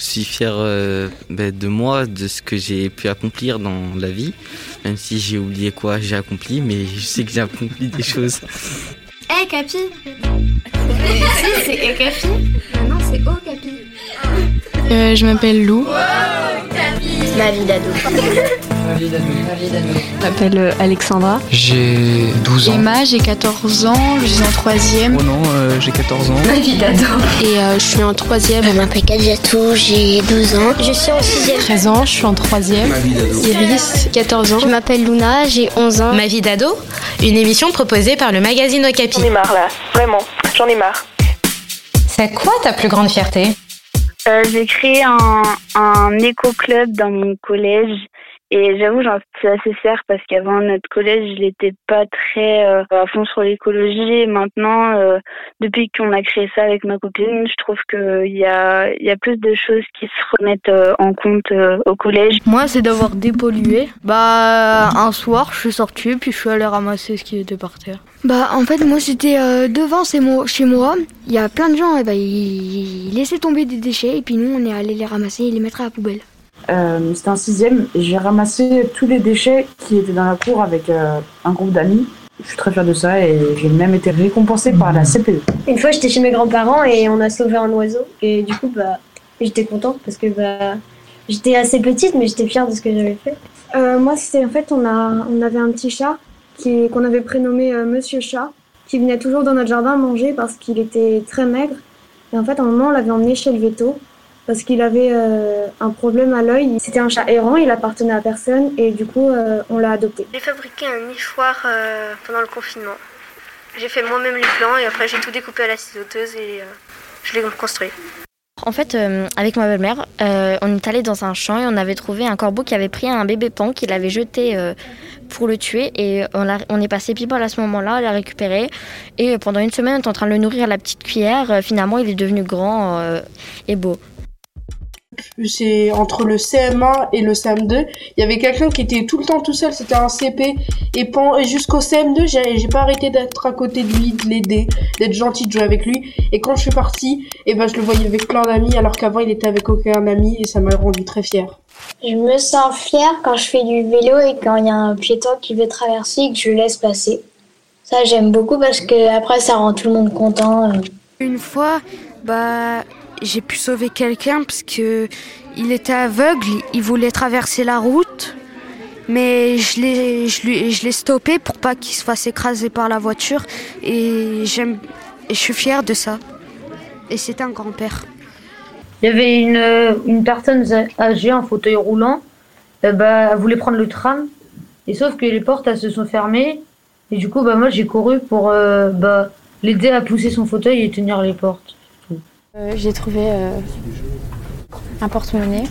Je suis fier euh, ben, de moi, de ce que j'ai pu accomplir dans la vie. Même si j'ai oublié quoi j'ai accompli, mais je sais que j'ai accompli des choses. Hé, Capi Si, c'est E Capi. Non, c'est O, Capi. Euh, je m'appelle Lou. Ma vie d'ado. Je m'appelle euh, Alexandra. J'ai 12 ans. Emma, j'ai 14 ans, je suis en troisième. Oh non, euh, j'ai 14 ans. Ma vie d'ado. Et euh, je suis en troisième. Je m'appelle Kadjatou, j'ai 12 ans. Je suis en 6 13 ans, je suis en troisième. Ma vie d'ado. Iris, 14 ans. Je m'appelle Luna, j'ai 11 ans. Ma vie d'ado, une émission proposée par le magazine Okapi. J'en ai marre là, vraiment, j'en ai marre. C'est quoi ta plus grande fierté? Euh, j'ai créé un, un éco-club dans mon collège et j'avoue j'en suis assez fière parce qu'avant notre collège il n'était pas très euh, à fond sur l'écologie et maintenant euh, depuis qu'on a créé ça avec ma copine je trouve qu'il y a, y a plus de choses qui se remettent euh, en compte euh, au collège. Moi, c'est d'avoir dépollué. Bah, un soir, je suis sortie puis je suis allée ramasser ce qui était par terre. Bah en fait moi j'étais euh, devant chez moi, il y a plein de gens et bah, ils, ils laissaient tomber des déchets et puis nous on est allé les ramasser et les mettre à la poubelle. Euh, C'était un sixième et j'ai ramassé tous les déchets qui étaient dans la cour avec euh, un groupe d'amis. Je suis très fière de ça et j'ai même été récompensée par la CPE. Une fois, j'étais chez mes grands-parents et on a sauvé un oiseau. Et du coup, bah, j'étais contente parce que bah, j'étais assez petite, mais j'étais fière de ce que j'avais fait. Euh, moi, c'était en fait, on, a, on avait un petit chat qui- qu'on avait prénommé euh, Monsieur Chat, qui venait toujours dans notre jardin manger parce qu'il était très maigre. Et en fait, à un moment, on l'avait emmené chez le veto parce qu'il avait euh, un problème à l'œil. C'était un chat errant, il appartenait à personne et du coup, euh, on l'a adopté. J'ai fabriqué un nichoir euh, pendant le confinement. J'ai fait moi-même les plans et après j'ai tout découpé à la ciseauteuse et euh, je l'ai construit. En fait, euh, avec ma belle-mère, euh, on est allé dans un champ et on avait trouvé un corbeau qui avait pris un bébé pan, qu'il avait jeté euh, pour le tuer. Et on, est passé people à ce moment-là, on l'a récupéré. Et pendant une semaine, on était en train de le nourrir à la petite cuillère. Euh, finalement, il est devenu grand euh, et beau. C'est entre le CM1 et le CM2, il y avait quelqu'un qui était tout le temps tout seul, c'était un CP. Et, jusqu'au CM2, j'ai pas arrêté d'être à côté de lui, de l'aider, d'être gentil, de jouer avec lui. Et quand je suis partie, et ben je le voyais avec plein d'amis, alors qu'avant il était avec aucun ami, et ça m'a rendu très fière. Je me sens fière quand je fais du vélo et quand il y a un piéton qui veut traverser et que je laisse passer. Ça, j'aime beaucoup parce que après, ça rend tout le monde content. euh. Une fois, bah, j'ai pu sauver quelqu'un parce que il était aveugle, il voulait traverser la route, mais je l'ai, je l'ai stoppé pour pas qu'il se fasse écraser par la voiture et j'aime, je suis fière de ça. Et c'était un grand-père. Il y avait une, une personne âgée en fauteuil roulant. Bah, elle voulait prendre le tram. Et sauf que les portes, se sont fermées. Et du coup, bah, moi, j'ai couru pour euh, bah, l'aider à pousser son fauteuil et tenir les portes. Euh, J'ai trouvé euh, un porte-monnaie.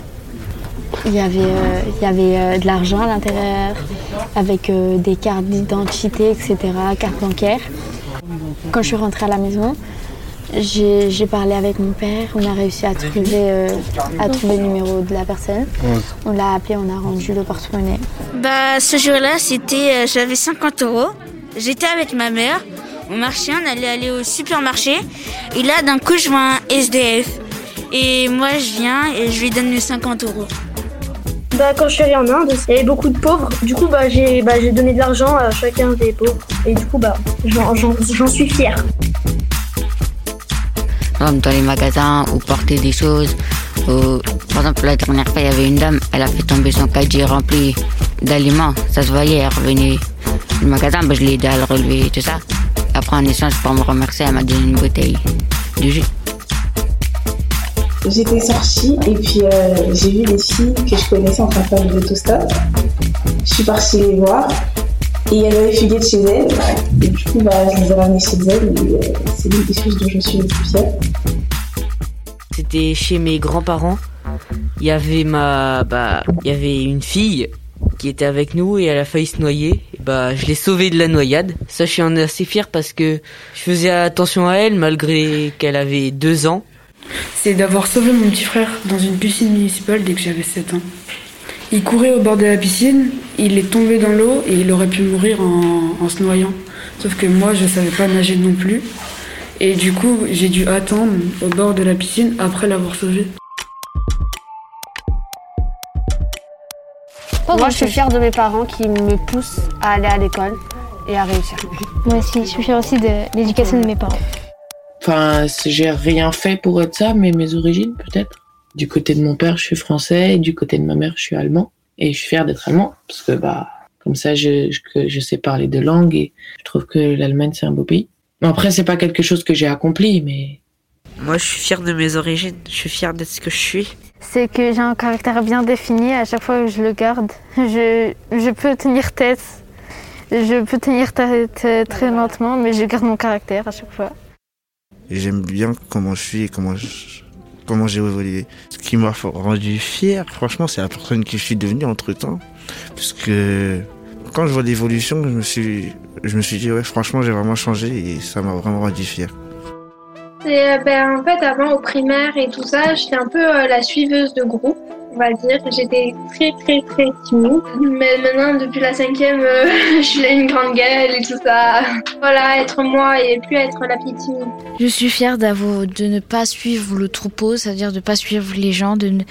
Il y avait, euh, il y avait euh, de l'argent à l'intérieur, avec euh, des cartes d'identité, etc., cartes bancaires. Quand je suis rentrée à la maison, j'ai j'ai parlé avec mon père. On a réussi à trouver, euh, à trouver le numéro de la personne. On l'a appelé, on a rendu le porte-monnaie. Bah, ce jour-là, c'était, euh, j'avais 50 euros. J'étais avec ma mère. On marchait, on allait aller au supermarché. Et là, d'un coup, je vois un SDF. Et moi, je viens et je lui donne mes 50 euros. Bah, quand je suis allée en Inde, il y avait beaucoup de pauvres. Du coup, bah, j'ai bah, j'ai donné de l'argent à chacun des pauvres. Et du coup, bah, j'en- j'en j'en suis fière. Dans les magasins ou porter des choses. ou- par exemple, la dernière fois, il y avait une dame, elle a fait tomber son caddie rempli d'aliments. Ça se voyait, elle revenait du magasin, bah, je l'ai aidé à le relever et tout ça. Après, en échange, pour me remercier, elle m'a donné une bouteille de jus. J'étais sortie et puis euh, j'ai vu des filles que je connaissais en train de faire du autostop. Je suis partie les voir et il y avait fugué de chez elles. Et du coup, bah, je les ai ramenées chez elles et euh, c'est l'une des choses dont je suis le plus fière. C'était chez mes grands-parents. Il y avait ma, bah, il y avait une fille qui était avec nous et elle a failli se noyer. Et bah, je l'ai sauvée de la noyade. Ça, je suis en assez fier parce que je faisais attention à elle malgré qu'elle avait deux ans. C'est d'avoir sauvé mon petit frère dans une piscine municipale dès que j'avais 7 ans. Il courait au bord de la piscine, il est tombé dans l'eau et il aurait pu mourir en, en se noyant. Sauf que moi, je savais pas nager non plus. Et du coup, j'ai dû attendre au bord de la piscine après l'avoir sauvé. Moi, je suis fière de mes parents qui me poussent à aller à l'école et à réussir. Moi aussi, je suis fière aussi de l'éducation de mes parents. Enfin, j'ai rien fait pour être ça, mais mes origines peut-être. Du côté de mon père, je suis français, et du côté de ma mère, je suis allemand. Et je suis fière d'être allemand, parce que bah, comme ça, je, je, je sais parler deux langues et je trouve que l'Allemagne, c'est un beau pays. Après, c'est pas quelque chose que j'ai accompli, mais. Moi, je suis fière de mes origines. Je suis fière d'être ce que je suis. C'est que j'ai un caractère bien défini. À chaque fois que je le garde, je, je peux tenir tête. Je peux tenir tête très lentement, mais je garde mon caractère à chaque fois. J'aime bien comment je suis et comment comment j'ai évolué. Ce qui m'a rendu fier, franchement, c'est la personne que je suis devenue entre temps. Parce que quand je vois l'évolution, je me suis, je me suis dit, ouais, franchement, j'ai vraiment changé et ça m'a vraiment rendu fier. Et, ben, en fait, avant au primaire et tout ça, j'étais un peu euh, la suiveuse de groupe, on va dire. J'étais très, très, très timide. Mais maintenant, depuis la cinquième, euh, je suis une grande gueule et tout ça. Voilà, être moi et plus être la petite. Je suis fière d'avoir, de ne pas suivre le troupeau, c'est-à-dire de ne pas suivre les gens, de ne,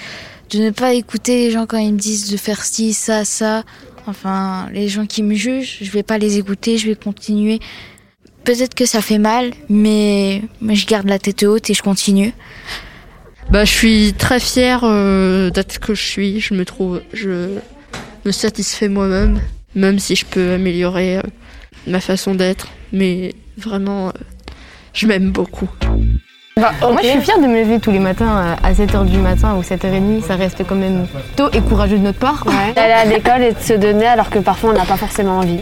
de ne pas écouter les gens quand ils me disent de faire ci, ça, ça. Enfin, les gens qui me jugent, je vais pas les écouter, je vais continuer. Peut-être que ça fait mal, mais, je garde la tête haute et je continue. Bah, je suis très fière euh, d'être ce que je suis. Je me trouve, je me satisfais moi-même, même si je peux améliorer euh, ma façon d'être. Mais vraiment, euh, je m'aime beaucoup. Bah, Moi, je suis fière de me lever tous les matins à 7h du matin ou 7h30. Ça reste quand même tôt et courageux de notre part. Ouais. D'aller à l'école et de se donner alors que parfois on n'a pas forcément envie.